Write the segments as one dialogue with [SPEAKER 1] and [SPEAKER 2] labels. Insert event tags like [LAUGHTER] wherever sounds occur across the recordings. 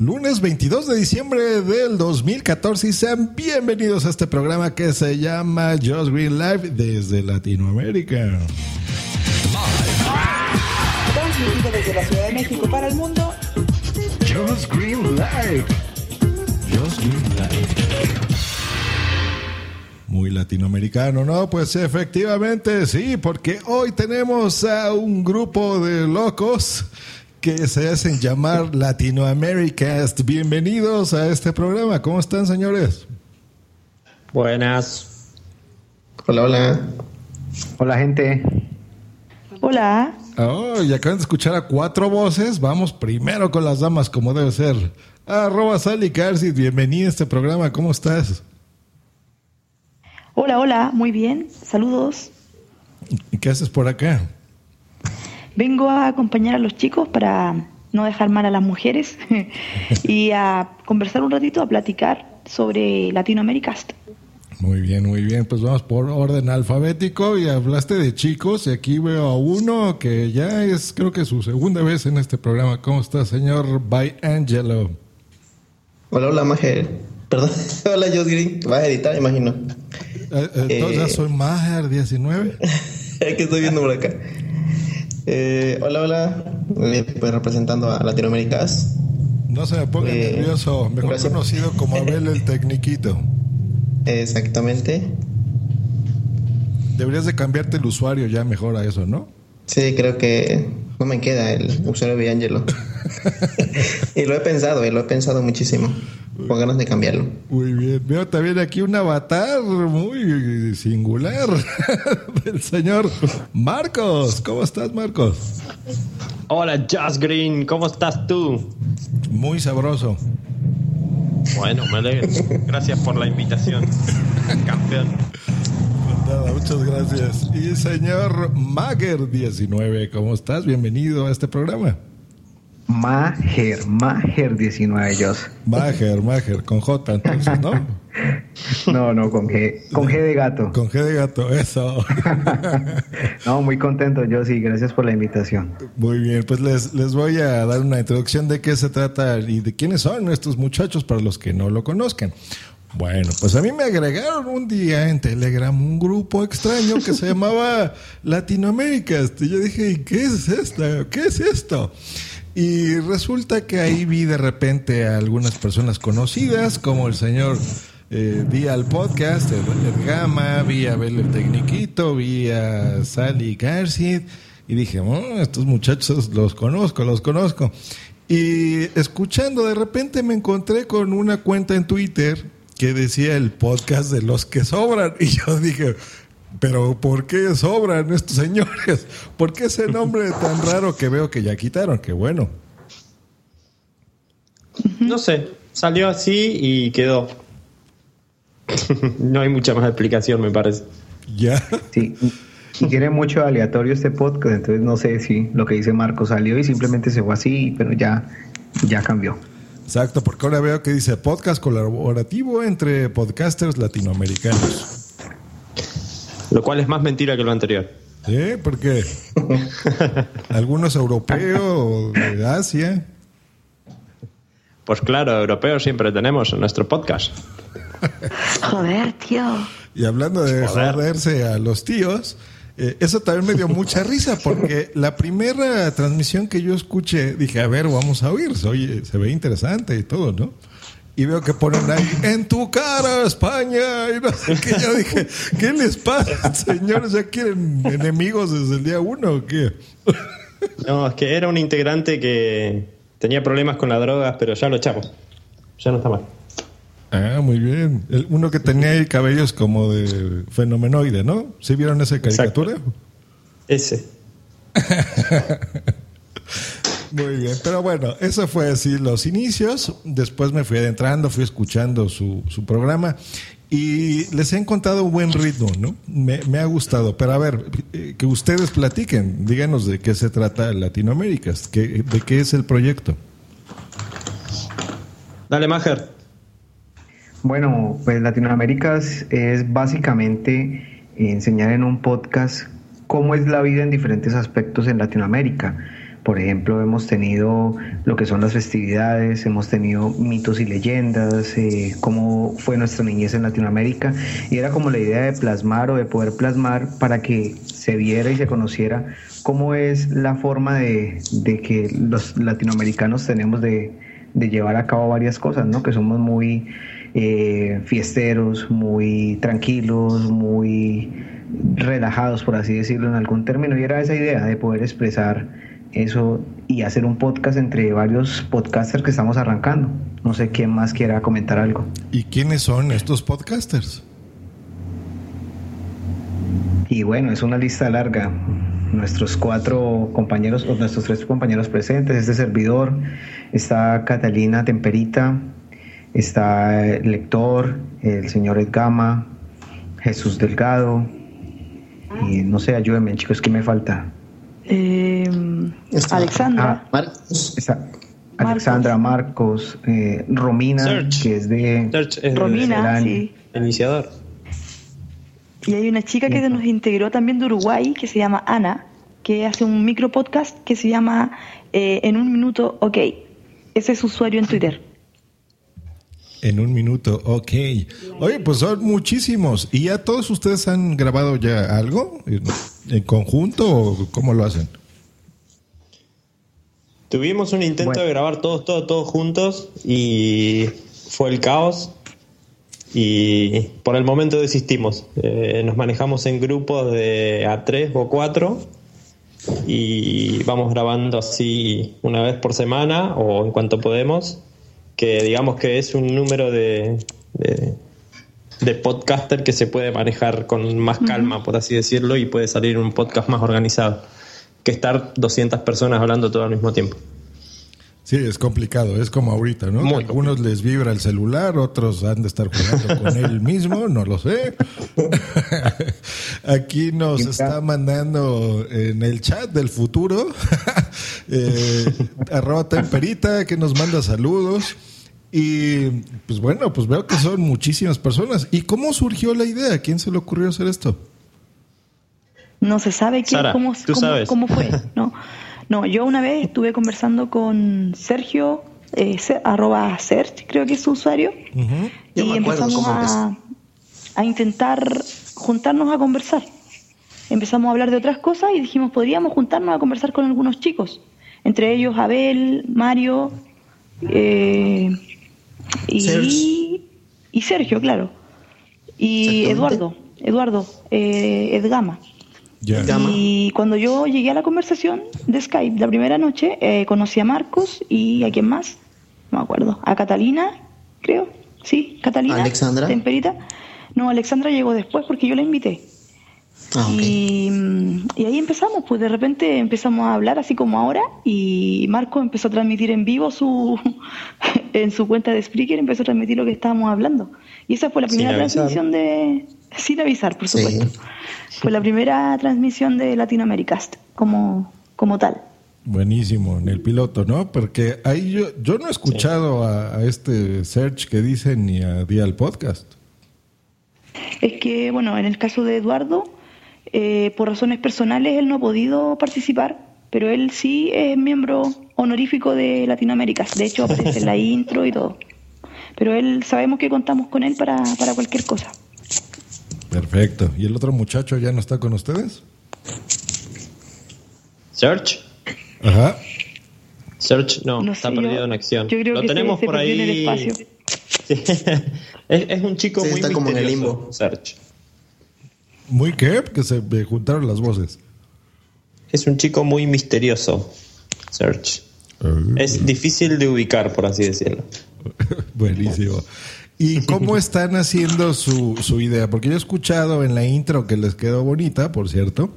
[SPEAKER 1] Lunes 22 de diciembre del 2014 y sean bienvenidos a este programa que se llama Just Green Live desde Latinoamérica. Green. Muy latinoamericano, ¿no? Pues efectivamente sí, porque hoy tenemos a un grupo de locos que se hacen llamar Latinoamericast. Bienvenidos a este programa. ¿Cómo están, señores?
[SPEAKER 2] Buenas.
[SPEAKER 3] Hola, hola.
[SPEAKER 4] Hola, gente.
[SPEAKER 5] Hola.
[SPEAKER 1] Oh, y acaban de escuchar a cuatro voces. Vamos primero con las damas, como debe ser. Arroba Sally Carsis, bienvenida a este programa. ¿Cómo estás?
[SPEAKER 5] Hola, hola, muy bien. Saludos.
[SPEAKER 1] ¿Y qué haces por acá?
[SPEAKER 5] Vengo a acompañar a los chicos para no dejar mal a las mujeres [LAUGHS] y a conversar un ratito, a platicar sobre Latinoamericast.
[SPEAKER 1] Muy bien, muy bien. Pues vamos por orden alfabético y hablaste de chicos y aquí veo a uno que ya es creo que su segunda vez en este programa. ¿Cómo está, señor By Angelo?
[SPEAKER 3] Hola, hola, Majer. Perdón, [LAUGHS] hola, Josh Green. Vas a editar, imagino.
[SPEAKER 1] Eh, entonces ya soy Majer 19. [LAUGHS]
[SPEAKER 3] que estoy viendo por acá. Eh, hola, hola. Pues representando a Latinoaméricas.
[SPEAKER 1] No se me ponga
[SPEAKER 3] Eh,
[SPEAKER 1] nervioso, mejor
[SPEAKER 3] gracias.
[SPEAKER 1] conocido como Abel el Tecniquito. [LAUGHS]
[SPEAKER 3] Exactamente.
[SPEAKER 1] Deberías de cambiarte el usuario ya mejor a eso, ¿no?
[SPEAKER 3] Sí, creo que no me queda el usuario de Angelo. [LAUGHS] [LAUGHS] y lo he pensado, y lo he pensado muchísimo. Con ganas de cambiarlo.
[SPEAKER 1] Muy bien. Veo también aquí un avatar muy singular [LAUGHS] del señor Marcos. ¿Cómo estás, Marcos?
[SPEAKER 2] Hola, Just Green, ¿cómo estás tú?
[SPEAKER 1] Muy sabroso.
[SPEAKER 2] Bueno, me alegro. Gracias por la invitación, campeón.
[SPEAKER 1] Pues nada, muchas gracias. Y señor Mager19, ¿cómo estás? Bienvenido a este programa.
[SPEAKER 4] Mager, Mager 19 ellos.
[SPEAKER 1] Mager, Mager, con J entonces, ¿no? [LAUGHS]
[SPEAKER 4] No, no, con G, con G de gato.
[SPEAKER 1] Con G de gato, eso. [LAUGHS]
[SPEAKER 4] No, muy contento yo sí, gracias por la invitación.
[SPEAKER 1] Muy bien, pues les, les voy a dar una introducción de qué se trata y de quiénes son estos muchachos para los que no lo conozcan. Bueno, pues a mí me agregaron un día en Telegram un grupo extraño que se [LAUGHS] llamaba Latinoamérica. Y yo dije, ¿y qué es esto? ¿Qué es esto? Y resulta que ahí vi de repente a algunas personas conocidas, como el señor eh, vi al podcast, el, el Gama, vi a Abel el Tecniquito, vi a Sally García y dije, "Oh, estos muchachos los conozco, los conozco. Y escuchando, de repente me encontré con una cuenta en Twitter que decía el podcast de los que sobran. [LAUGHS] Y yo dije, pero ¿por qué sobran estos señores? [LAUGHS] ¿Por qué ese nombre tan raro que veo que ya quitaron? Que bueno.
[SPEAKER 2] No sé, salió así y quedó. [LAUGHS] no hay mucha más explicación, me parece.
[SPEAKER 1] Ya.
[SPEAKER 4] Sí. Y tiene mucho aleatorio este podcast, entonces no sé si lo que dice Marco salió y simplemente se fue así, pero ya, ya cambió.
[SPEAKER 1] Exacto, porque ahora veo que dice podcast colaborativo entre podcasters latinoamericanos.
[SPEAKER 2] Lo cual es más mentira que lo anterior.
[SPEAKER 1] ¿Sí? Porque [LAUGHS] algunos europeos de Asia.
[SPEAKER 2] Pues claro, europeos siempre tenemos en nuestro podcast.
[SPEAKER 5] Joder, tío.
[SPEAKER 1] Y hablando de
[SPEAKER 2] Joder.
[SPEAKER 1] joderse a los tíos, eh, eso también me dio mucha risa porque la primera transmisión que yo escuché, dije, a ver, vamos a oír, oye, se ve interesante y todo, ¿no? Y veo que ponen ahí, en tu cara, España, y no sé qué. Yo dije, ¿qué les pasa, señores? ¿Ya quieren enemigos desde el día uno o qué?
[SPEAKER 2] No, es que era un integrante que tenía problemas con las drogas, pero ya lo echamos. Ya no está mal.
[SPEAKER 1] Ah, muy bien. El- uno que tenía ahí cabellos como de fenomenoide, ¿no? ¿Sí vieron esa caricatura?
[SPEAKER 2] Ese. [LAUGHS]
[SPEAKER 1] Muy bien, pero bueno, eso fue así los inicios. Después me fui adentrando, fui escuchando su, su programa y les he encontrado un buen ritmo, ¿no? Me, me ha gustado. Pero a ver, eh, que ustedes platiquen, díganos de qué se trata Latinoamérica, qué- de qué es el proyecto.
[SPEAKER 2] Dale, Majer.
[SPEAKER 4] Bueno, pues Latinoamérica es, es básicamente enseñar en un podcast cómo es la vida en diferentes aspectos en Latinoamérica. Por ejemplo, hemos tenido lo que son las festividades, hemos tenido mitos y leyendas, eh, cómo fue nuestra niñez en Latinoamérica. Y era como la idea de plasmar o de poder plasmar para que se viera y se conociera cómo es la forma de, de que los latinoamericanos tenemos de, de llevar a cabo varias cosas, ¿no? Que somos muy eh, fiesteros, muy tranquilos, muy relajados, por así decirlo, en algún término. Y era esa idea de poder expresar eso y hacer un podcast entre varios podcasters que estamos arrancando. No sé quién más quiera comentar algo.
[SPEAKER 1] ¿Y quiénes son estos podcasters?
[SPEAKER 4] Y bueno, es una lista larga. Nuestros cuatro compañeros, o nuestros tres compañeros presentes, este servidor, está Catalina Temperita, está el lector, el señor Edgama, Jesús Delgado, y no sé, ayúdenme chicos, ¿qué me falta?
[SPEAKER 5] Eh, Alexandra.
[SPEAKER 4] Ah,
[SPEAKER 3] Marcos.
[SPEAKER 4] Alexandra, Marcos, eh, Romina, que es de...
[SPEAKER 2] Es
[SPEAKER 5] Romina,
[SPEAKER 4] el-
[SPEAKER 5] sí.
[SPEAKER 2] iniciador.
[SPEAKER 5] Y hay una chica que nos integró también de Uruguay, que se llama Ana, que hace un micro podcast que se llama eh, En un minuto, ok. Ese es su usuario en Twitter.
[SPEAKER 1] En un minuto, ok. Oye, pues son muchísimos. ¿Y ya todos ustedes han grabado ya algo en, en conjunto o cómo lo hacen?
[SPEAKER 2] Tuvimos un intento
[SPEAKER 4] Bueno.
[SPEAKER 2] de grabar todos, todos, todos juntos y fue el caos. Y por el momento desistimos. Eh, nos manejamos en grupos de a tres o cuatro y vamos grabando así una vez por semana o en cuanto podemos. Que digamos que es un número de, de, de podcaster que se puede manejar con más calma, por así decirlo, y puede salir un podcast más organizado que estar 200 personas hablando todo al mismo tiempo.
[SPEAKER 1] Sí, es complicado, es como ahorita, ¿no?
[SPEAKER 2] Muy
[SPEAKER 1] Algunos les vibra el celular, otros han de estar jugando con [LAUGHS] él mismo, no lo sé. [LAUGHS] Aquí nos está mandando en el chat del futuro, [LAUGHS] eh, arroba temperita, que nos manda saludos. Y pues bueno, pues veo que son muchísimas personas. ¿Y cómo surgió la idea? ¿A quién se le ocurrió hacer esto?
[SPEAKER 5] No se sabe quién,
[SPEAKER 2] Sara,
[SPEAKER 5] cómo,
[SPEAKER 2] tú
[SPEAKER 5] cómo-
[SPEAKER 2] sabes.
[SPEAKER 5] cómo fue. [LAUGHS] No, no, yo una vez estuve conversando con Sergio, eh, arroba Serge, creo que es su usuario, y empezamos a, a intentar juntarnos a conversar. Empezamos a hablar de otras cosas y dijimos, podríamos juntarnos a conversar con algunos chicos, entre ellos Abel, Mario eh, y,
[SPEAKER 3] Serge.
[SPEAKER 5] y Sergio, claro. Y. Eduardo, Eduardo, eh, Edgama. Y cuando yo llegué a la conversación de Skype la primera noche, eh, conocí a Marcos y a quién más, no me acuerdo, a Catalina, creo, sí, Catalina.
[SPEAKER 3] Alexandra.
[SPEAKER 5] Temperita. No, Alexandra llegó después porque yo la invité.
[SPEAKER 3] Ah.
[SPEAKER 5] Y, mm, y ahí empezamos, pues de repente empezamos a hablar así como ahora y Marco empezó a transmitir en vivo su [LAUGHS] en su cuenta de Spreaker, empezó a transmitir lo que estábamos hablando. Y esa fue la primera transmisión de... Sin avisar, por
[SPEAKER 3] Sí.
[SPEAKER 5] supuesto. Fue la primera transmisión de Latinoamericast como, como tal.
[SPEAKER 1] Buenísimo, en el piloto, ¿no? Porque ahí yo, yo no he escuchado a, a este search que dicen ni a Dial Podcast.
[SPEAKER 5] Es que, bueno, en el caso de Eduardo, eh, por razones personales él no ha podido participar, pero él sí es miembro honorífico de Latinoamérica. De hecho, aparece en la [LAUGHS] intro y todo. Pero él sabemos que contamos con él para, para cualquier cosa.
[SPEAKER 1] Perfecto. ¿Y el otro muchacho ya no está con ustedes?
[SPEAKER 2] Search.
[SPEAKER 1] Ajá.
[SPEAKER 2] Search no,
[SPEAKER 5] No
[SPEAKER 2] está
[SPEAKER 5] sé, yo-
[SPEAKER 2] perdido en acción.
[SPEAKER 5] yo creo
[SPEAKER 2] Lo
[SPEAKER 5] que
[SPEAKER 2] tenemos
[SPEAKER 5] se
[SPEAKER 2] por ahí.
[SPEAKER 5] en el espacio.
[SPEAKER 2] Sí. [LAUGHS] es, es un chico
[SPEAKER 3] Sí,
[SPEAKER 2] muy
[SPEAKER 3] está como en el
[SPEAKER 2] misterioso,
[SPEAKER 3] limbo.
[SPEAKER 2] Search.
[SPEAKER 1] Muy qué, que se me juntaron las voces.
[SPEAKER 2] Es un chico muy misterioso, Search. Es difícil de ubicar, por así decirlo. [LAUGHS]
[SPEAKER 1] Buenísimo. ¿Y cómo están haciendo su, su idea? Porque yo he escuchado en la intro que les quedó bonita, por cierto,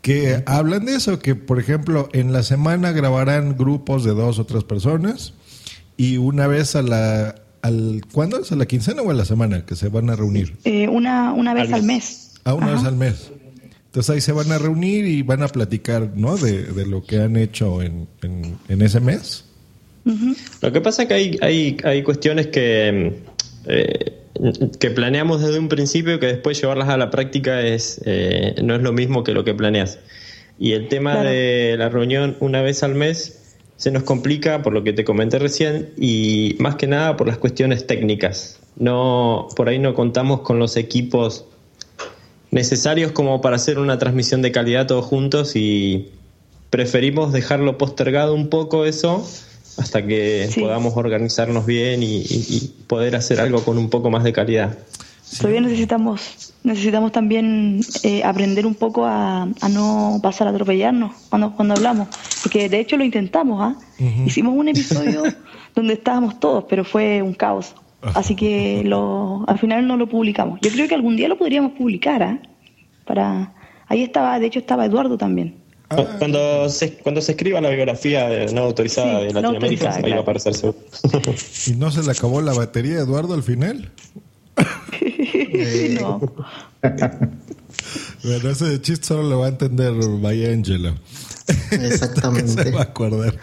[SPEAKER 1] que hablan de eso, que por ejemplo en la semana grabarán grupos de dos o tres personas y una vez a la, al, ¿cuándo es? ¿A la quincena o a la semana que se van a reunir?
[SPEAKER 5] Eh, una, una vez al mes.
[SPEAKER 1] Ah, una vez al mes. Entonces ahí se van a reunir y van a platicar, ¿no? De, de lo que han hecho en, en, en ese mes.
[SPEAKER 2] Lo que pasa es que hay, hay, hay cuestiones que, eh, que planeamos desde un principio que después llevarlas a la práctica es eh, no es lo mismo que lo que planeas. Y el tema
[SPEAKER 5] Claro.
[SPEAKER 2] de la reunión una vez al mes se nos complica por lo que te comenté recién y más que nada por las cuestiones técnicas. No, por ahí no contamos con los equipos necesarios como para hacer una transmisión de calidad todos juntos y preferimos dejarlo postergado un poco eso hasta que
[SPEAKER 5] Sí.
[SPEAKER 2] podamos organizarnos bien y, y- y poder hacer algo con un poco más de calidad.
[SPEAKER 5] Todavía necesitamos, necesitamos también eh, aprender un poco a, a no pasar a atropellarnos cuando, cuando hablamos. Porque de hecho lo intentamos, ¿ah? Hicimos un episodio [LAUGHS] donde estábamos todos, pero fue un caos. Así que lo, al final no lo publicamos. Yo creo que algún día lo podríamos publicar, ¿ah? Para, ahí estaba, de hecho estaba Eduardo también.
[SPEAKER 2] Cu- Cuando se, cuando se escriba la biografía de no autorizada
[SPEAKER 5] Sí,
[SPEAKER 2] de
[SPEAKER 5] no
[SPEAKER 2] Latinoamérica,
[SPEAKER 5] autorizada,
[SPEAKER 2] ahí va a aparecer seguro. [LAUGHS]
[SPEAKER 1] ¿Y no se le acabó la batería a Eduardo al final? [LAUGHS]
[SPEAKER 5] no. [LAUGHS]
[SPEAKER 1] Bueno, ese chiste solo lo va a entender Vaya Angelo. se
[SPEAKER 3] Exactamente.
[SPEAKER 1] va a acordar.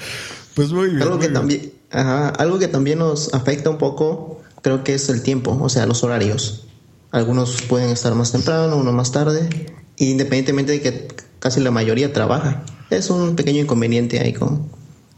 [SPEAKER 1] Pues muy bien.
[SPEAKER 3] Algo
[SPEAKER 1] muy
[SPEAKER 3] que
[SPEAKER 1] bien.
[SPEAKER 3] también, ajá, algo que también nos afecta un poco, creo que es el tiempo, o sea, los horarios. Algunos pueden estar más temprano, unos más tarde, independientemente de que casi la mayoría trabaja. Es un pequeño inconveniente ahí con,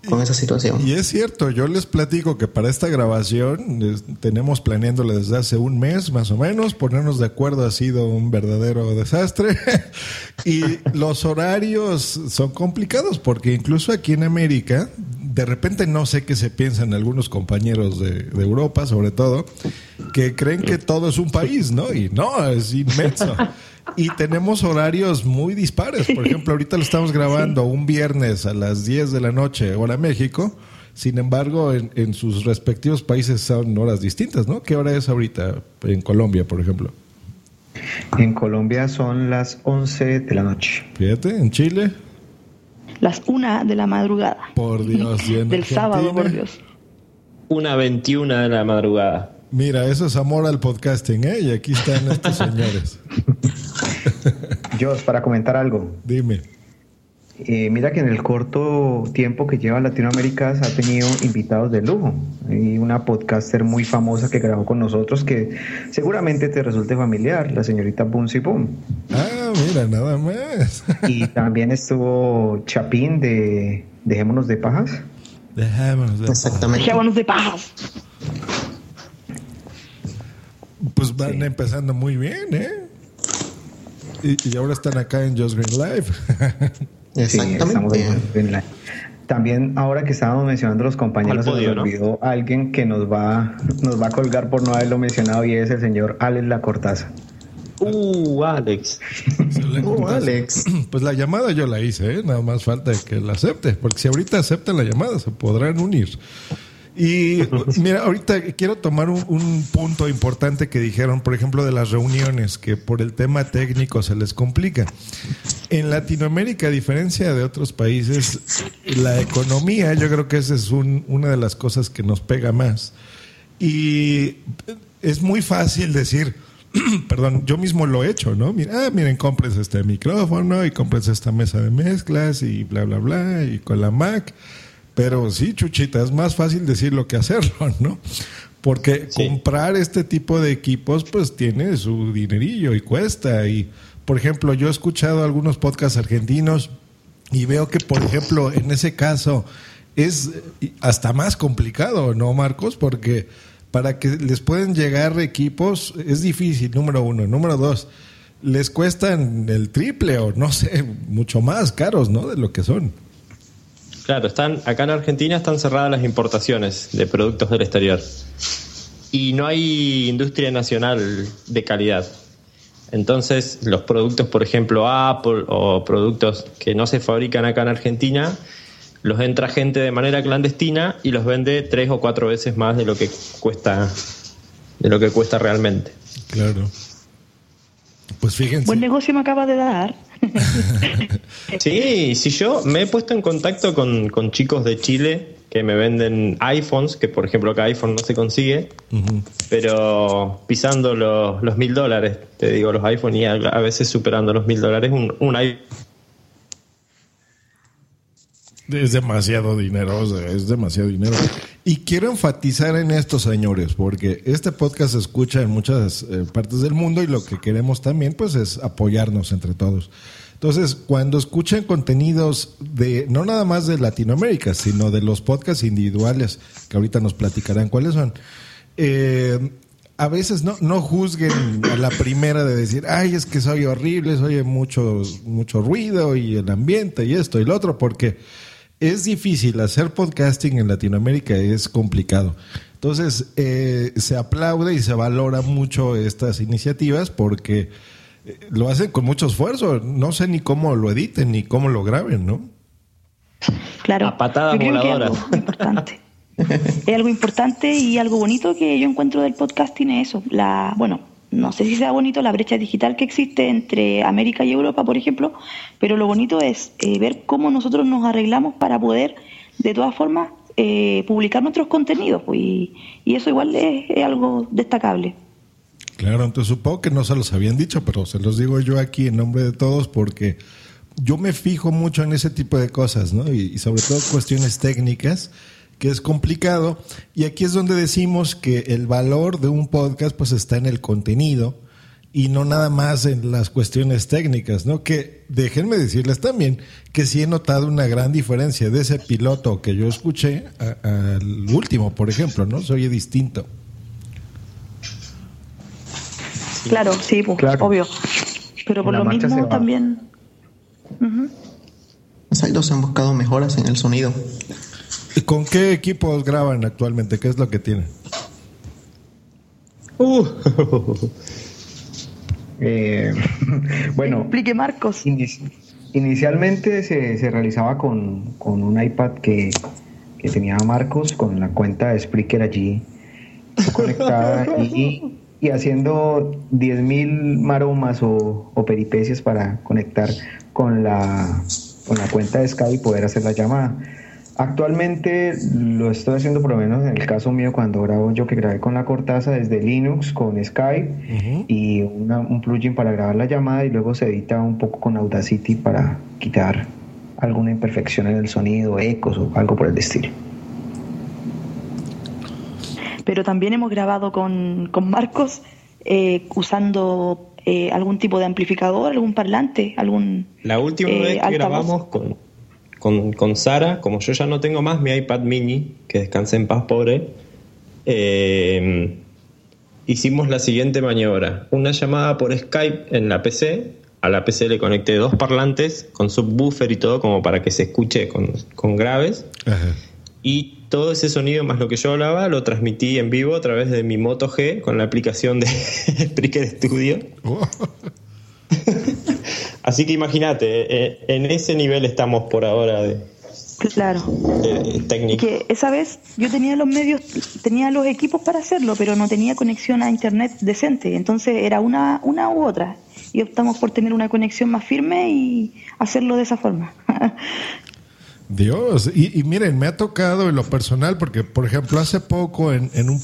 [SPEAKER 3] con esa situación.
[SPEAKER 1] Y es cierto, yo les platico que para esta grabación tenemos planeándola desde hace un mes más o menos, ponernos de acuerdo ha sido un verdadero desastre [LAUGHS] y los horarios son complicados porque incluso aquí en América, de repente no sé qué se piensan algunos compañeros de, de Europa sobre todo, que creen que todo es un país, ¿no? Y no, es inmenso. Y tenemos horarios muy dispares. Por ejemplo, ahorita lo estamos grabando un viernes a las 10 de la noche, hora México. Sin embargo, en, en sus respectivos países son horas distintas, ¿no? ¿Qué hora es ahorita en Colombia, por ejemplo?
[SPEAKER 4] En Colombia son las 11 de la noche.
[SPEAKER 1] Fíjate, en Chile,
[SPEAKER 5] Las una de la madrugada.
[SPEAKER 1] por Dios. y en
[SPEAKER 5] Del sábado, por Dios.
[SPEAKER 2] Una 21 de la madrugada.
[SPEAKER 1] Mira, eso es amor al podcasting, ¿eh? Y aquí están estos [LAUGHS] señores.
[SPEAKER 4] Jos, para comentar algo.
[SPEAKER 1] Dime.
[SPEAKER 4] Eh, mira que en el corto tiempo que lleva Latinoamérica ha tenido invitados de lujo. Hay una podcaster muy famosa que grabó con nosotros que seguramente te resulte familiar, la señorita Bunsi Boom.
[SPEAKER 1] Ah, mira, nada más.
[SPEAKER 4] Y [LAUGHS] también estuvo Chapín de Dejémonos de Pajas.
[SPEAKER 1] Dejémonos de-
[SPEAKER 3] Exactamente.
[SPEAKER 5] Dejémonos de pajas.
[SPEAKER 1] Pues van empezando muy bien, ¿eh? Y, y ahora están acá en Just Green Live.
[SPEAKER 4] Sí,
[SPEAKER 3] Exactamente.
[SPEAKER 4] También ahora que estábamos mencionando los compañeros,
[SPEAKER 2] podio,
[SPEAKER 4] se nos
[SPEAKER 2] ¿no?
[SPEAKER 4] olvidó alguien que nos va, nos va a colgar por no haberlo mencionado y es el señor Alex La Cortaza.
[SPEAKER 2] Uh, Alex. [LAUGHS]
[SPEAKER 3] Uh, Alex. [CLEARS THROAT]
[SPEAKER 1] Pues la llamada yo la hice, ¿eh? nada más falta que la acepte, porque si ahorita aceptan la llamada se podrán unir. Y mira, ahorita quiero tomar un, un punto importante que dijeron, por ejemplo, de las reuniones, que por el tema técnico se les complica. En Latinoamérica, a diferencia de otros países, la economía, yo creo que esa es un- una de las cosas que nos pega más. Y es muy fácil decir, [CLEARS THROAT] perdón, yo mismo lo he hecho, ¿no? Mira, ah, miren, cómprense este micrófono y cómprense esta mesa de mezclas y bla, bla, bla, y con la Mac. Pero sí, Chuchita, es más fácil decirlo que hacerlo, [LAUGHS] ¿no? Porque
[SPEAKER 2] Sí.
[SPEAKER 1] comprar este tipo de equipos, pues tiene su dinerillo y cuesta. Y, por ejemplo, yo he escuchado algunos podcasts argentinos y veo que, por ejemplo, en ese caso es hasta más complicado, ¿no, Marcos? Porque para que les pueden llegar equipos es difícil, número uno. Número dos, les cuestan el triple o no sé, mucho más caros, ¿no? De lo que son.
[SPEAKER 2] Claro, están acá en Argentina están cerradas las importaciones de productos del exterior. Y no hay industria nacional de calidad. Entonces, los productos, por ejemplo, Apple o productos que no se fabrican acá en Argentina, los entra gente de manera clandestina y los vende tres o cuatro veces más de lo que cuesta de lo que cuesta realmente.
[SPEAKER 1] Claro. Pues fíjense.
[SPEAKER 5] Buen negocio me acaba de dar. [LAUGHS]
[SPEAKER 2] Sí, si yo me he puesto en contacto con, con chicos de Chile que me venden iPhones, que por ejemplo acá iPhone no se consigue, pero pisando los, los mil dólares, te digo, los iPhones y a, a veces superando los mil dólares, un, un iPhone
[SPEAKER 1] Es demasiado dinero, o sea, es demasiado dinero. Y quiero enfatizar en esto, señores, porque este podcast se escucha en muchas eh, partes del mundo y lo que queremos también, pues, es apoyarnos entre todos. Entonces, cuando escuchen contenidos de, no nada más de Latinoamérica, sino de los podcasts individuales, que ahorita nos platicarán cuáles son, eh, a veces no, no juzguen a la primera de decir, ay, es que soy horrible, soy mucho, mucho ruido y el ambiente y esto y lo otro, porque es difícil hacer podcasting en Latinoamérica, es complicado. Entonces, eh, se aplaude y se valora mucho estas iniciativas porque eh, lo hacen con mucho esfuerzo. No sé ni cómo lo editen ni cómo lo graben, ¿no?
[SPEAKER 5] Claro.
[SPEAKER 2] A patadas
[SPEAKER 5] Yo creo que algo importante. [LAUGHS] es algo importante y algo bonito que yo encuentro del podcasting es eso. La, bueno, no sé si sea bonito la brecha digital que existe entre América y Europa, por ejemplo, pero lo bonito es eh, ver cómo nosotros nos arreglamos para poder, de todas formas, eh, publicar nuestros contenidos. pues, Y, eso igual es, algo destacable.
[SPEAKER 1] Claro, entonces supongo que no se los habían dicho, pero se los digo yo aquí en nombre de todos porque yo me fijo mucho en ese tipo de cosas, ¿no? Y sobre todo cuestiones técnicas, que es complicado. Y aquí es donde decimos que el valor de un podcast pues está en el contenido y no nada más en las cuestiones técnicas, ¿no? Que déjenme decirles también que sí he notado una gran diferencia de ese piloto que yo escuché al último, por ejemplo, ¿no? Se oye distinto.
[SPEAKER 5] Claro, sí, pues,
[SPEAKER 4] Claro.
[SPEAKER 5] obvio. Pero por
[SPEAKER 4] La
[SPEAKER 5] lo mismo también... Ujú.
[SPEAKER 3] Exacto, se han buscado mejoras en el sonido.
[SPEAKER 1] ¿Y ¿Con qué equipos graban actualmente? ¿Qué es lo que tienen?
[SPEAKER 2] Uh. [LAUGHS]
[SPEAKER 4] Eh, [LAUGHS] bueno,
[SPEAKER 5] Explique, Marcos.
[SPEAKER 4] Inici- Inicialmente se, se realizaba con, con un iPad que, que tenía Marcos con la cuenta de Spreaker allí conectada [LAUGHS] y, y haciendo 10.000 maromas o, o peripecias para conectar con la, con la cuenta de Skype y poder hacer la llamada. Actualmente lo estoy haciendo por lo menos en el caso mío cuando grabo yo que grabé con la Cortaza desde Linux con Skype y una- un plugin para grabar la llamada y luego se edita un poco con Audacity para quitar alguna imperfección en el sonido, ecos o algo por el estilo.
[SPEAKER 5] pero también hemos grabado con, con Marcos eh, usando eh, algún tipo de amplificador, algún parlante, algún...
[SPEAKER 2] La última
[SPEAKER 5] eh,
[SPEAKER 2] vez que
[SPEAKER 5] altavoz.
[SPEAKER 2] grabamos con, con, con Sara, como yo ya no tengo más mi iPad mini, que descanse en paz, pobre, eh, hicimos la siguiente maniobra. Una llamada por Skype en la PC. A la PC le conecté dos parlantes con subwoofer y todo como para que se escuche con, con graves.
[SPEAKER 1] Ajá.
[SPEAKER 2] Y todo ese sonido más lo que yo hablaba lo transmití en vivo a través de mi Moto G con la aplicación de [LAUGHS] Spreaker Studio. [LAUGHS] Así que imagínate, eh, en ese nivel estamos por ahora de,
[SPEAKER 5] Claro.
[SPEAKER 2] de
[SPEAKER 5] Y
[SPEAKER 2] técnica.
[SPEAKER 5] que esa vez yo tenía los medios, tenía los equipos para hacerlo, pero no tenía conexión a internet decente. Entonces era una, una u otra. Y optamos por tener una conexión más firme y hacerlo de esa forma. [LAUGHS]
[SPEAKER 1] Dios, y, y miren, me ha tocado en lo personal, porque por ejemplo hace poco en, en un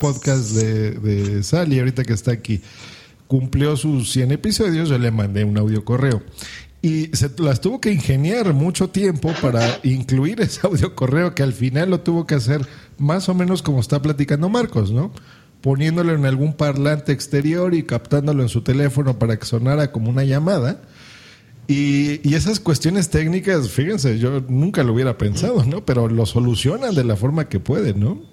[SPEAKER 1] Podcast de, de Sally, ahorita que está aquí, cumplió sus 100 episodios, yo le mandé un audio correo. Y se las tuvo que ingeniar mucho tiempo para incluir ese [LAUGHS] audio correo que al final lo tuvo que hacer más o menos como está platicando Marcos, ¿no? Poniéndolo en algún parlante exterior y captándolo en su teléfono para que sonara como una llamada. Y, y esas cuestiones técnicas, fíjense, yo nunca lo hubiera pensado, ¿no? Pero lo solucionan de la forma que pueden, ¿no?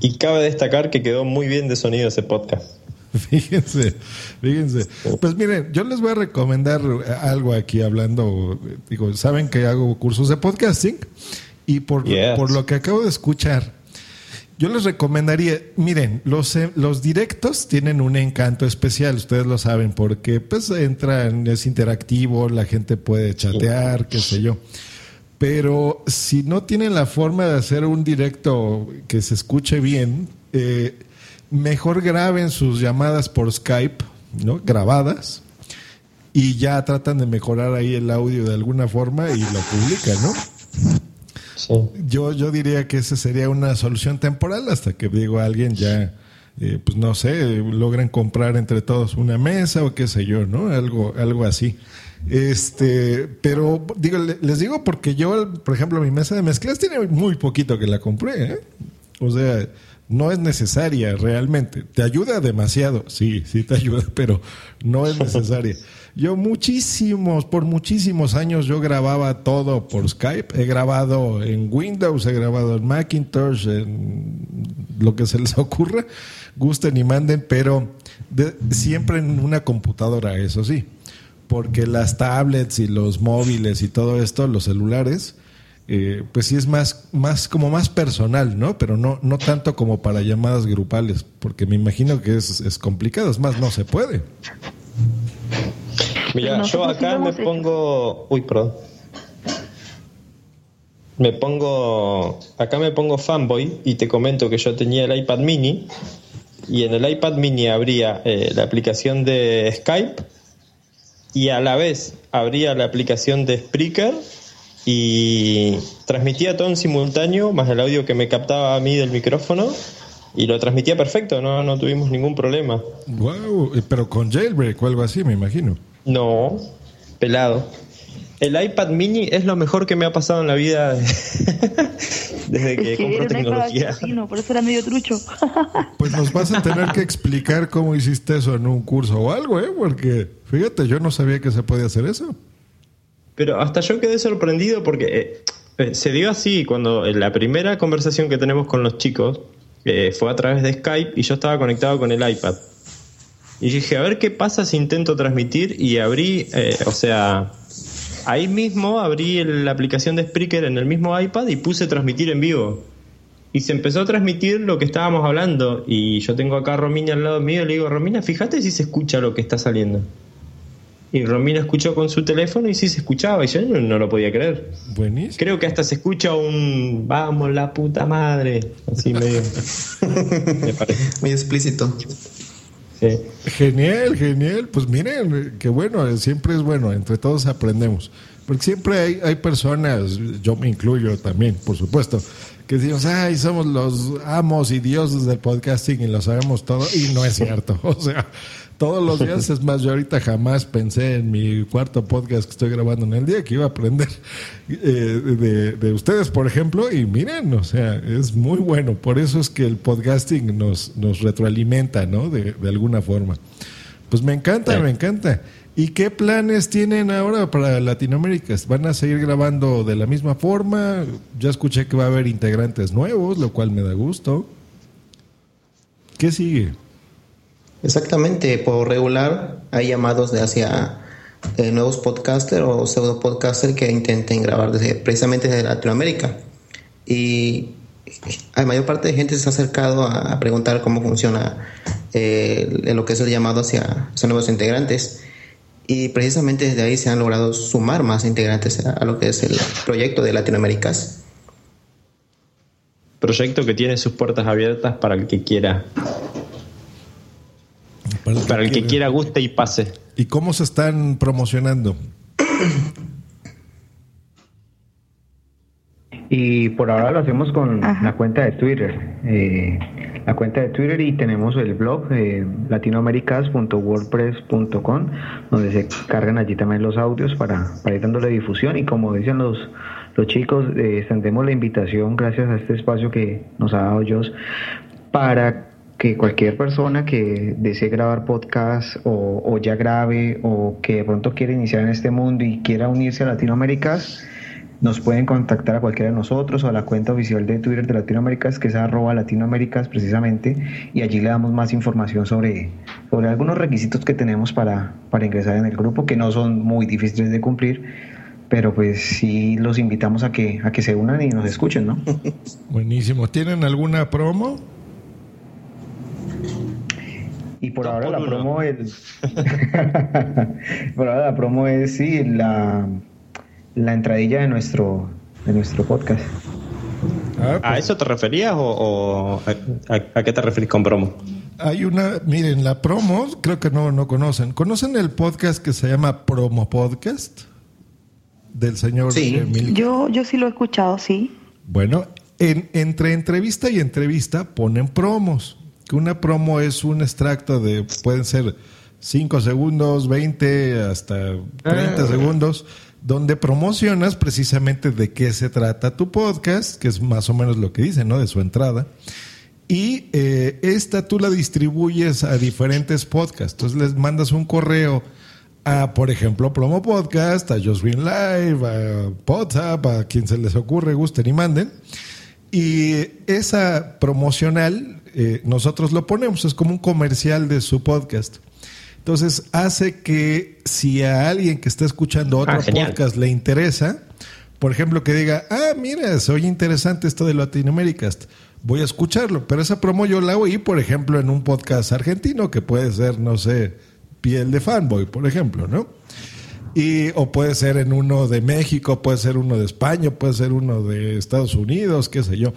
[SPEAKER 2] Y cabe destacar que quedó muy bien de sonido ese podcast. [LAUGHS]
[SPEAKER 1] Fíjense, fíjense. Pues miren, yo les voy a recomendar algo aquí hablando. Digo, saben que hago cursos de podcasting y por, por lo que acabo de escuchar, yo les recomendaría, miren, los, eh, los directos tienen un encanto especial, ustedes lo saben, porque pues entran, es interactivo, la gente puede chatear, qué sé yo. Pero si no tienen la forma de hacer un directo que se escuche bien, eh, mejor graben sus llamadas por Skype, ¿no? Grabadas. Y ya tratan de mejorar ahí el audio de alguna forma y lo publican, ¿no? Yo, yo diría que esa sería una solución temporal hasta que digo alguien ya, eh, pues no sé, logren comprar entre todos una mesa o qué sé yo, ¿no? Algo, algo así. Este, pero digo, les digo porque yo, por ejemplo, mi mesa de mezclas tiene muy poquito que la compré, ¿eh? O sea, no es necesaria realmente. Te ayuda demasiado, sí, sí te ayuda, [LAUGHS] pero no es necesaria. Yo muchísimos, por muchísimos años yo grababa todo por Skype. He grabado en Windows, he grabado en Macintosh, en lo que se les [LAUGHS] ocurra, gusten y manden, pero siempre en una computadora, eso sí. Porque las tablets y los móviles y todo esto, los celulares, eh, pues sí es más, más como más personal, ¿no? Pero no, no tanto como para llamadas grupales, porque me imagino que es, es complicado, es más, no se puede.
[SPEAKER 2] Mira, yo acá me pongo. Uy, perdón. Me pongo. Acá me pongo fanboy y te comento que yo tenía el iPad mini y en el iPad mini habría eh, la aplicación de Skype y a la vez habría la aplicación de Spreaker y transmitía todo en simultáneo, más el audio que me captaba a mí del micrófono, y lo transmitía perfecto, no, no tuvimos ningún problema.
[SPEAKER 1] Wow, pero con jailbreak o algo así, me imagino.
[SPEAKER 2] No, pelado. El iPad mini es lo mejor que me ha pasado en la vida [LAUGHS] desde que, compro tecnología.
[SPEAKER 5] por eso era medio trucho. [LAUGHS]
[SPEAKER 1] pues nos vas a tener que explicar cómo hiciste eso en un curso o algo, ¿eh? Porque fíjate, yo no sabía que se podía hacer eso.
[SPEAKER 2] Pero hasta yo quedé sorprendido porque eh, eh, se dio así cuando en la primera conversación que tenemos con los chicos eh, fue a través de Skype y yo estaba conectado con el iPad. Y dije, a ver qué pasa si intento transmitir y abrí, o sea, ahí mismo abrí la aplicación de Spreaker en el mismo iPad y puse transmitir en vivo. Y se empezó a transmitir lo que estábamos hablando. Y yo tengo acá a Romina al lado mío y le digo, Romina, fíjate si se escucha lo que está saliendo. Y Romina escuchó con su teléfono y sí se escuchaba y yo no, lo podía creer.
[SPEAKER 1] Buenísimo.
[SPEAKER 2] Creo que hasta se escucha un vamos la puta madre. Así medio. [LAUGHS]
[SPEAKER 3] me parece. Muy explícito.
[SPEAKER 1] Sí. Genial, genial. Pues miren, qué bueno, siempre es bueno, entre todos aprendemos. Porque siempre hay, hay personas, yo me incluyo también, por supuesto, que decimos, ay, somos los amos y dioses del podcasting y lo sabemos todo, y no es cierto. [LAUGHS] O sea, todos los días. [LAUGHS] Es más, yo ahorita jamás pensé en mi cuarto podcast que estoy grabando en el día que iba a aprender eh, de, ustedes, por ejemplo. Y miren, o sea, es muy bueno. Por eso es que el podcasting nos, nos retroalimenta, ¿no? De, alguna forma. Pues me encanta, me encanta. ¿Y qué planes tienen ahora para Latinoamérica? ¿Van a seguir grabando de la misma forma? Ya escuché que va a haber integrantes nuevos, lo cual me da gusto. ¿Qué sigue?
[SPEAKER 3] Exactamente, por regular hay llamados de hacia eh, nuevos podcasters o pseudo podcasters que intenten grabar desde, precisamente desde Latinoamérica. Y la mayor parte de gente se ha acercado a, preguntar cómo funciona eh, lo que es el llamado hacia, nuevos integrantes. Y precisamente desde ahí se han logrado sumar más integrantes a lo que es el proyecto de Latinoaméricas.
[SPEAKER 2] Proyecto que tiene sus puertas abiertas para el que quiera para el, que, quiera guste y pase.
[SPEAKER 1] ¿Y cómo se están promocionando?
[SPEAKER 4] Y por ahora lo hacemos con la cuenta de Twitter. Eh, la cuenta de Twitter y tenemos el blog eh, latinoamericas.wordpress.com donde se cargan allí también los audios para, para ir dándole difusión y como dicen los, los chicos, eh, extendemos la invitación gracias a este espacio que nos ha dado Joss para que cualquier persona que desee grabar podcast o, ya grabe o que de pronto quiera iniciar en este mundo y quiera unirse a Latinoamérica, nos pueden contactar a cualquiera de nosotros o a la cuenta oficial de Twitter de Latinoaméricas, que es arroba Latinoaméricas precisamente, y allí le damos más información sobre, sobre algunos requisitos que tenemos para, para ingresar en el grupo, que no son muy difíciles de cumplir, pero pues sí los invitamos a que, a que se unan y nos escuchen, ¿no?
[SPEAKER 1] Buenísimo. ¿Tienen alguna promo?
[SPEAKER 4] Y por ahora la promo es. [LAUGHS] por ahora la promo es sí, la, la entradilla de nuestro, de nuestro podcast.
[SPEAKER 2] ¿A eso te referías o, o a, a- a qué te referís con promo?
[SPEAKER 1] Hay una, miren, la promo, creo que no, no conocen. ¿Conocen el podcast que se llama Promo Podcast? Del señor Emilio
[SPEAKER 5] Yo, yo sí lo he escuchado, sí.
[SPEAKER 1] Bueno, en- entre entrevista y entrevista ponen promos. Que una promo es un extracto de, pueden ser 5 segundos, 20, hasta 30
[SPEAKER 2] Ah.
[SPEAKER 1] segundos, donde promocionas precisamente de qué se trata tu podcast, que es más o menos lo que dice, ¿no? De su entrada. Y eh, esta tú la distribuyes a diferentes podcasts. Entonces les mandas un correo a, por ejemplo, Promo Podcast, a Just Green Live, a WhatsApp, a quien se les ocurre, gusten y manden. Y esa promocional, eh, nosotros lo ponemos, es como un comercial de su podcast. Entonces hace que si a alguien que está escuchando otro
[SPEAKER 2] Ah, genial.
[SPEAKER 1] podcast le interesa, por ejemplo, que diga, ah, mira, se oye interesante esto de Latinoamérica, voy a escucharlo. Pero esa promo yo la oí, por ejemplo, en un podcast argentino que puede ser, no sé, piel de fanboy, por ejemplo, ¿no? Y, o puede ser en uno de México, puede ser uno de España, puede ser uno de Estados Unidos, qué sé yo.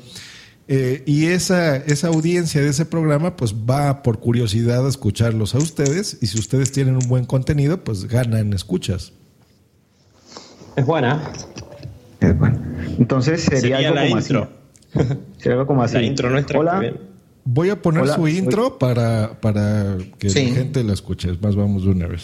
[SPEAKER 1] Eh, y esa, esa audiencia de ese programa, pues va por curiosidad a escucharlos a ustedes. Y si ustedes tienen un buen contenido, pues ganan escuchas.
[SPEAKER 2] Es buena.
[SPEAKER 4] Es. Entonces sería,
[SPEAKER 2] Sería
[SPEAKER 4] algo
[SPEAKER 2] la
[SPEAKER 4] como
[SPEAKER 2] intro.
[SPEAKER 4] así. Sería algo como así.
[SPEAKER 2] La intro nuestra.
[SPEAKER 4] Hola.
[SPEAKER 2] también.
[SPEAKER 1] Voy a poner
[SPEAKER 4] Hola,
[SPEAKER 1] su intro para, para que
[SPEAKER 3] Sí.
[SPEAKER 1] la gente la escuche. Es más, vamos de una vez.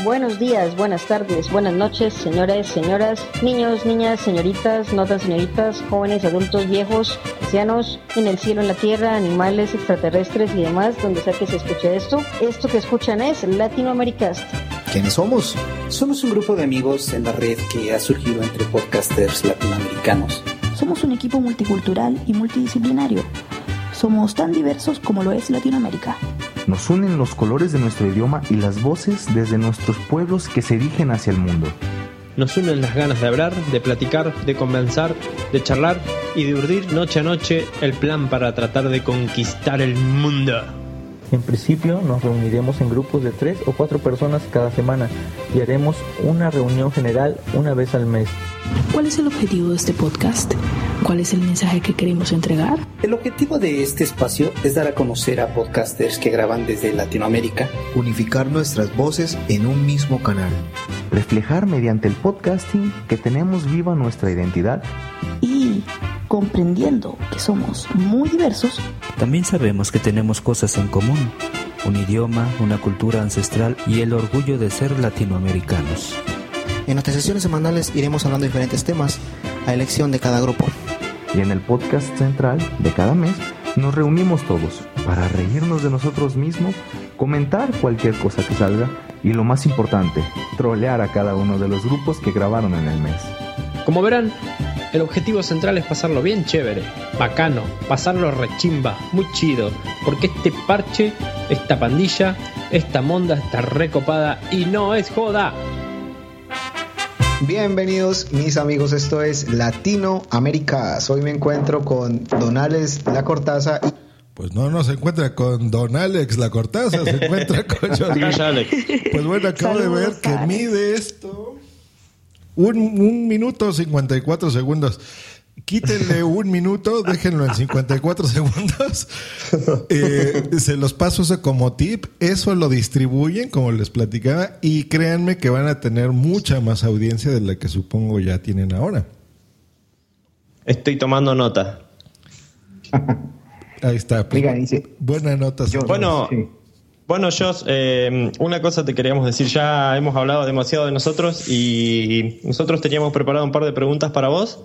[SPEAKER 6] Buenos días, buenas tardes, buenas noches, señores, señoras, niños, niñas, señoritas, no tan señoritas, jóvenes, adultos, viejos, ancianos, en el cielo, en la tierra, animales, extraterrestres y demás, donde sea que se escuche esto. Esto que escuchan es Latinoamericast.
[SPEAKER 7] ¿Quiénes somos? Somos un grupo de amigos en la red que ha surgido entre podcasters latinoamericanos.
[SPEAKER 8] Somos un equipo multicultural y multidisciplinario. Somos tan diversos como lo es Latinoamérica.
[SPEAKER 9] Nos unen los colores de nuestro idioma y las voces desde nuestros pueblos que se dirigen hacia el mundo.
[SPEAKER 2] Nos unen las ganas de hablar, de platicar, de conversar, de charlar y de urdir noche a noche el plan para tratar de conquistar el mundo.
[SPEAKER 10] En principio nos reuniremos en grupos de tres o cuatro personas cada semana y haremos una reunión general una vez al mes.
[SPEAKER 8] ¿Cuál es el objetivo de este podcast? ¿Cuál es el mensaje que queremos entregar?
[SPEAKER 7] El objetivo de este espacio es dar a conocer a podcasters que graban desde Latinoamérica,
[SPEAKER 11] unificar nuestras voces en un mismo canal,
[SPEAKER 9] reflejar mediante el podcasting que tenemos viva nuestra identidad
[SPEAKER 8] y comprendiendo que somos muy diversos,
[SPEAKER 12] también sabemos que tenemos cosas en común, un idioma, una cultura ancestral y el orgullo de ser latinoamericanos.
[SPEAKER 3] En nuestras sesiones semanales iremos hablando de diferentes temas a elección de cada grupo.
[SPEAKER 9] Y en el podcast central de cada mes nos reunimos todos para reírnos de nosotros mismos, comentar cualquier cosa que salga y lo más importante, trolear a cada uno de los grupos que grabaron en el mes.
[SPEAKER 2] Como verán, el objetivo central es pasarlo bien chévere, bacano, pasarlo rechimba, muy chido, porque este parche, esta pandilla, esta monda está recopada y no es joda.
[SPEAKER 4] Bienvenidos mis amigos, esto es Latinoamérica. Hoy me encuentro con Donales La Cortaza y
[SPEAKER 1] Pues no, no se encuentra con Don Alex La Cortaza, se encuentra con [LAUGHS] Jorge. Pues bueno, acabo de ver que mide esto un, un minuto 54 segundos. Quítenle un minuto, déjenlo en 54 segundos. [LAUGHS] Eh, se los paso eso como tip. Eso lo distribuyen, como les platicaba, y créanme que van a tener mucha más audiencia de la que supongo ya tienen ahora.
[SPEAKER 2] Estoy tomando nota.
[SPEAKER 1] Ahí está. pues,
[SPEAKER 4] Oiga, dice-
[SPEAKER 1] buena nota. señor.
[SPEAKER 2] Bueno, bueno, Joss, eh, una cosa te queríamos decir. Ya hemos hablado demasiado de nosotros y nosotros teníamos preparado un par de preguntas para vos.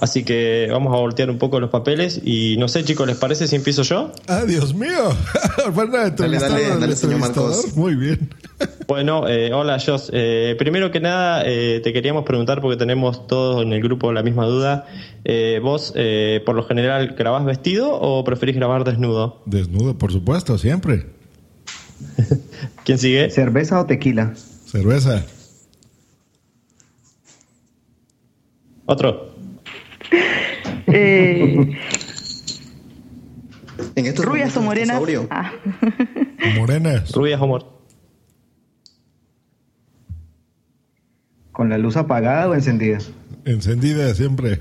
[SPEAKER 2] Así que vamos a voltear un poco los papeles y no sé, chicos, ¿les parece si empiezo yo?
[SPEAKER 1] Ah, Dios mío. [LAUGHS] Entrevistar
[SPEAKER 3] dale,
[SPEAKER 1] al
[SPEAKER 3] dale, señor. Marcos.
[SPEAKER 1] Muy bien. [LAUGHS]
[SPEAKER 2] Bueno, eh, hola Jos. Eh, primero que nada, eh, te queríamos preguntar, porque tenemos todos en el grupo la misma duda. Eh, ¿Vos, eh, por lo general, grabás vestido o preferís grabar desnudo?
[SPEAKER 1] Desnudo, por supuesto, siempre. [LAUGHS]
[SPEAKER 2] ¿Quién sigue?
[SPEAKER 4] ¿Cerveza o tequila?
[SPEAKER 1] Cerveza.
[SPEAKER 2] Otro. [LAUGHS]
[SPEAKER 5] Eh,
[SPEAKER 3] En estos
[SPEAKER 5] rubias o morenas. Ah.
[SPEAKER 1] Morenas. [LAUGHS]
[SPEAKER 2] Rubias o mor.
[SPEAKER 4] ¿Con la luz apagada o encendida?
[SPEAKER 1] Encendida siempre.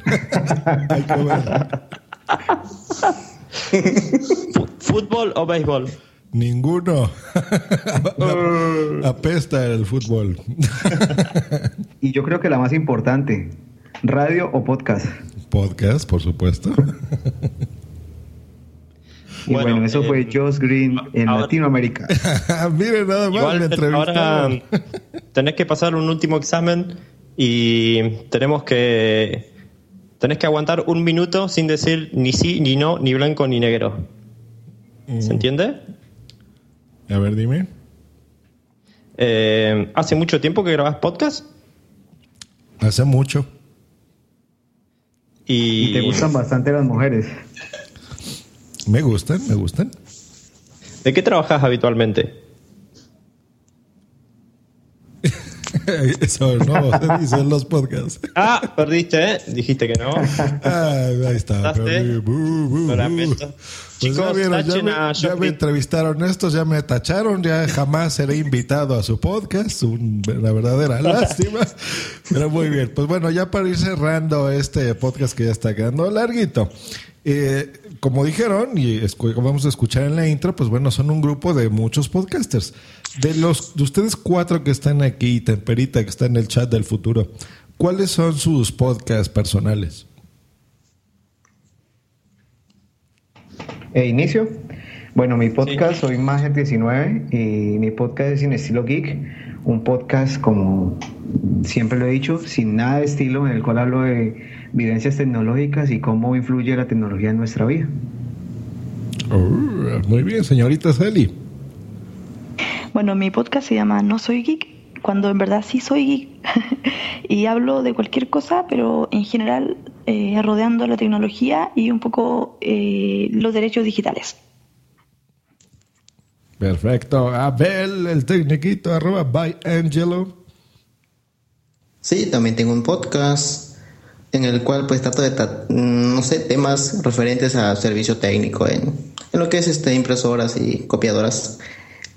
[SPEAKER 1] Hay que ver.
[SPEAKER 2] ¿Fútbol o béisbol?
[SPEAKER 1] Ninguno. [LAUGHS] Apesta el fútbol. [LAUGHS]
[SPEAKER 4] Y yo creo que la más importante, radio o podcast.
[SPEAKER 1] Podcast, por supuesto.
[SPEAKER 4] Y bueno,
[SPEAKER 2] Bueno,
[SPEAKER 4] eso
[SPEAKER 2] eh,
[SPEAKER 4] fue Josh Green en
[SPEAKER 2] ahora-
[SPEAKER 4] Latinoamérica. [LAUGHS]
[SPEAKER 1] Miren, nada más
[SPEAKER 2] Igual ahora tenés que pasar un último examen y tenemos que tenés que aguantar un minuto sin decir ni sí, ni no, ni blanco, ni negro. ¿Se entiende?
[SPEAKER 1] A ver, dime.
[SPEAKER 2] Eh, ¿Hace mucho tiempo que grabás podcast?
[SPEAKER 1] Hace mucho.
[SPEAKER 2] Y,
[SPEAKER 4] Y te gustan bastante las mujeres.
[SPEAKER 1] Me gustan, me gustan.
[SPEAKER 2] ¿De qué trabajas habitualmente? [LAUGHS]
[SPEAKER 1] Eso no [LAUGHS] se dice en los podcasts.
[SPEAKER 2] Ah, perdiste, ¿eh? Dijiste que no.
[SPEAKER 1] Ah, ahí está. Perdí. Bu.
[SPEAKER 2] lamento.
[SPEAKER 1] Pues ya,
[SPEAKER 2] Chicos,
[SPEAKER 1] vieron, ya me,
[SPEAKER 2] a
[SPEAKER 1] ya me entrevistaron estos, ya me tacharon, ya jamás seré invitado a su podcast, un- una verdadera [LAUGHS] lástima. Pero muy bien, pues bueno, ya para ir cerrando este podcast que ya está quedando larguito. Eh, como dijeron, y como vamos a escuchar en la intro, pues bueno, son un grupo de muchos podcasters. De los de ustedes cuatro que están aquí, Temperita, que está en el chat del futuro, ¿cuáles son sus podcasts personales?
[SPEAKER 4] E inicio. Bueno, mi podcast soy Mager 19 y mi podcast es Sin Estilo Geek, un podcast como siempre lo he dicho, sin nada de estilo, en el cual hablo de vivencias tecnológicas y cómo influye la tecnología en nuestra vida.
[SPEAKER 1] Oh, muy bien, señorita Sally.
[SPEAKER 5] Bueno, mi podcast se llama No Soy Geek, cuando en verdad sí soy geek. [LAUGHS] y hablo de cualquier cosa, pero en general eh, rodeando la tecnología y un poco eh, los derechos digitales.
[SPEAKER 1] Perfecto. Abel, el tecniquito, arroba by Angelo.
[SPEAKER 3] Sí, también tengo un podcast en el cual pues trato de, no sé, temas referentes a servicio técnico en, en lo que es este impresoras y copiadoras.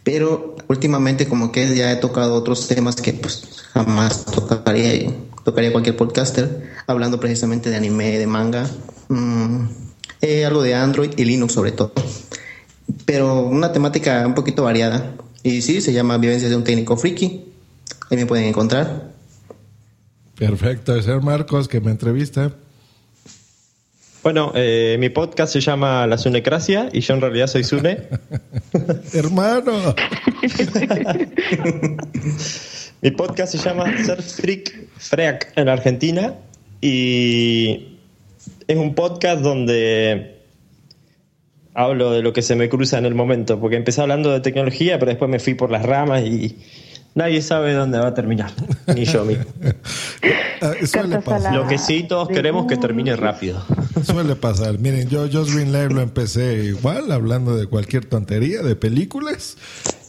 [SPEAKER 3] Pero últimamente como que ya he tocado otros temas que pues jamás tocaría, tocaría cualquier podcaster, hablando precisamente de anime, de manga, mm, eh, algo de Android y Linux sobre todo. Pero una temática un poquito variada. Y sí, se llama Vivencias de un técnico friki. Ahí me pueden encontrar.
[SPEAKER 1] Perfecto. El señor Marcos, que me entrevista.
[SPEAKER 2] Bueno, eh, mi podcast se llama La Sunecracia y yo en realidad soy Sune. [LAUGHS]
[SPEAKER 1] Hermano. [LAUGHS]
[SPEAKER 2] Mi podcast se llama Ser Freak Freak en Argentina y es un podcast donde hablo de lo que se me cruza en el momento, porque empecé hablando de tecnología, pero después me fui por las ramas y nadie sabe dónde va a terminar, [LAUGHS] ni yo mismo.
[SPEAKER 1] Ah, suele pasar.
[SPEAKER 2] Lo que sí todos queremos que termine rápido. [LAUGHS]
[SPEAKER 1] Suele pasar. Miren, yo Just Green Live lo empecé igual, hablando de cualquier tontería, de películas.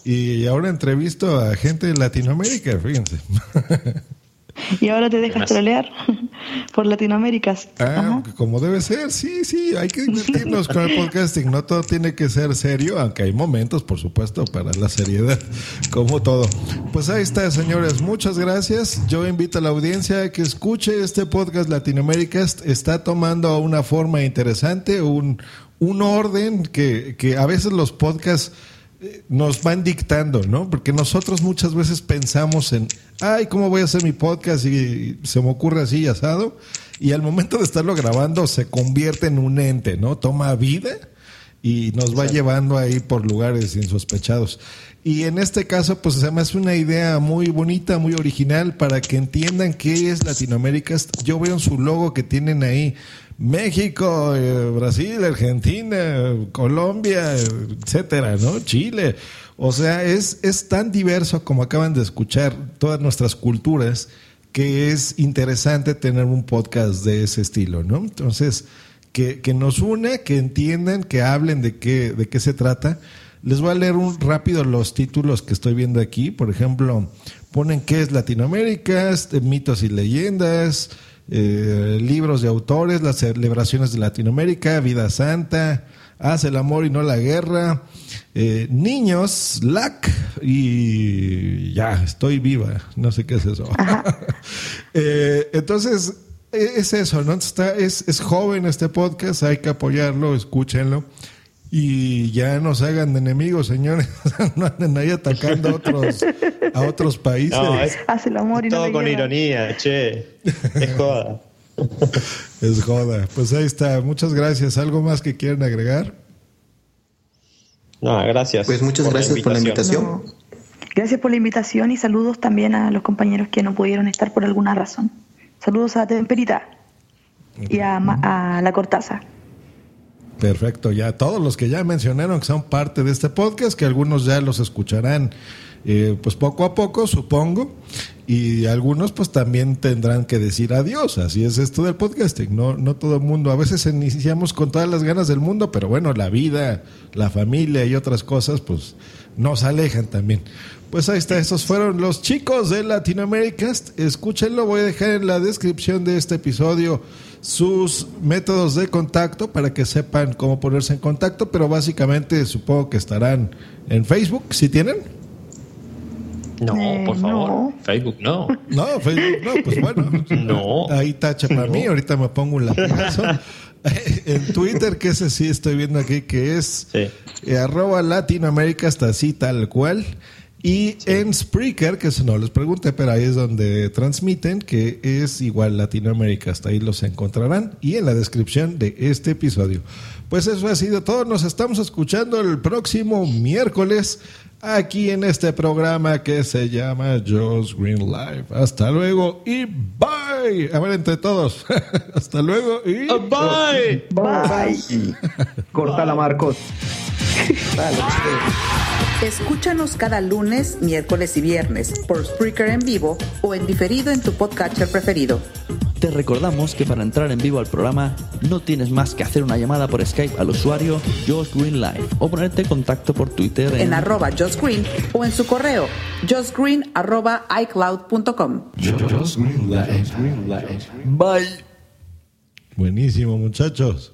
[SPEAKER 1] Y ahora entrevisto a gente de Latinoamérica, fíjense. [LAUGHS]
[SPEAKER 5] Y ahora te dejas trolear [LAUGHS] por Latinoamérica.
[SPEAKER 1] Ah, como debe ser, sí, sí, hay que divertirnos con el [LAUGHS] podcasting. No todo tiene que ser serio, aunque hay momentos, por supuesto, para la seriedad, [LAUGHS] como todo. Pues ahí está, señores, muchas gracias. Yo invito a la audiencia a que escuche este podcast Latinoamérica. Está tomando una forma interesante, un, un orden que, que a veces los podcasts nos van dictando, ¿no? Porque nosotros muchas veces pensamos en, ay, ¿cómo voy a hacer mi podcast? Y se me ocurre así asado. Y al momento de estarlo grabando se convierte en un ente, ¿no? Toma vida y nos va llevando ahí por lugares insospechados. Y en este caso, pues se me hace una idea muy bonita, muy original para que entiendan qué es Latinoamérica. Yo veo en su logo que tienen ahí México, eh, Brasil, Argentina, Colombia, etcétera, ¿no? Chile. O sea, es, es tan diverso como acaban de escuchar todas nuestras culturas que es interesante tener un podcast de ese estilo, ¿no? Entonces, que, que nos une, que entiendan, que hablen de qué, de qué se trata. Les voy a leer un rápido los títulos que estoy viendo aquí. Por ejemplo, ponen qué es Latinoamérica, este, mitos y leyendas, eh, libros de autores, las celebraciones de Latinoamérica, vida santa, hace el amor y no la guerra, eh, niños, LAC y ya, estoy viva, no sé qué es eso. [LAUGHS] Eh, entonces, e, es eso, ¿no? Está, es, es joven este podcast, hay que apoyarlo, escúchenlo. Y ya no se hagan de enemigos, señores. [LAUGHS] no anden ahí atacando a otros, a otros países.
[SPEAKER 2] No, es-
[SPEAKER 5] Hace el amor y no
[SPEAKER 2] Todo con ironía, che. Es joda. [LAUGHS]
[SPEAKER 1] Es joda. Pues ahí está. Muchas gracias. ¿Algo más que quieran agregar?
[SPEAKER 2] No, gracias.
[SPEAKER 3] Pues muchas gracias por la invitación.
[SPEAKER 5] No. Gracias por la invitación y saludos también a los compañeros que no pudieron estar por alguna razón. Saludos a Temperita y a, a La Cortaza.
[SPEAKER 1] Perfecto. Ya todos los que ya mencionaron que son parte de este podcast, que algunos ya los escucharán eh, pues poco a poco, supongo. Y algunos pues también tendrán que decir adiós. Así es esto del podcasting. No, no todo el mundo. A veces iniciamos con todas las ganas del mundo, pero bueno, la vida, la familia y otras cosas pues nos alejan también. Pues ahí está, esos fueron los chicos de Latinoamérica. Escúchenlo, voy a dejar en la descripción de este episodio sus métodos de contacto para que sepan cómo ponerse en contacto, pero básicamente supongo que estarán en Facebook, si tienen.
[SPEAKER 2] No,
[SPEAKER 5] Eh,
[SPEAKER 2] por favor.
[SPEAKER 5] no.
[SPEAKER 2] Facebook no. [LAUGHS]
[SPEAKER 1] No, Facebook no, pues bueno.
[SPEAKER 2] No.
[SPEAKER 1] Ahí tacha para mí, ahorita me pongo un latigazo. [LAUGHS] [LAUGHS] en Twitter, que ese sí estoy viendo aquí, que es eh, arroba Latinoamérica, hasta así tal cual. Y en Spreaker, que eso no les pregunté, pero ahí es donde transmiten, que es igual Latinoamérica, hasta ahí los encontrarán. Y en la descripción de este episodio. Pues eso ha sido todo, nos estamos escuchando el próximo miércoles aquí en este programa que se llama Joe's Green Live. Hasta luego y bye. A ver, entre todos. [LAUGHS] Hasta luego y
[SPEAKER 2] bye.
[SPEAKER 4] Bye. Córtala, Marcos.
[SPEAKER 13] Escúchanos cada lunes, miércoles y viernes por Spreaker en vivo o en diferido en tu podcatcher preferido.
[SPEAKER 10] Te recordamos que para entrar en vivo al programa no tienes más que hacer una llamada por Skype al usuario Josh Green Live o ponerte en contacto por Twitter
[SPEAKER 13] En arroba Josh Green o en su correo joshgreen arroba icloud.com.
[SPEAKER 1] Bye. Buenísimo, muchachos.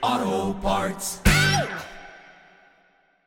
[SPEAKER 14] Auto Parts.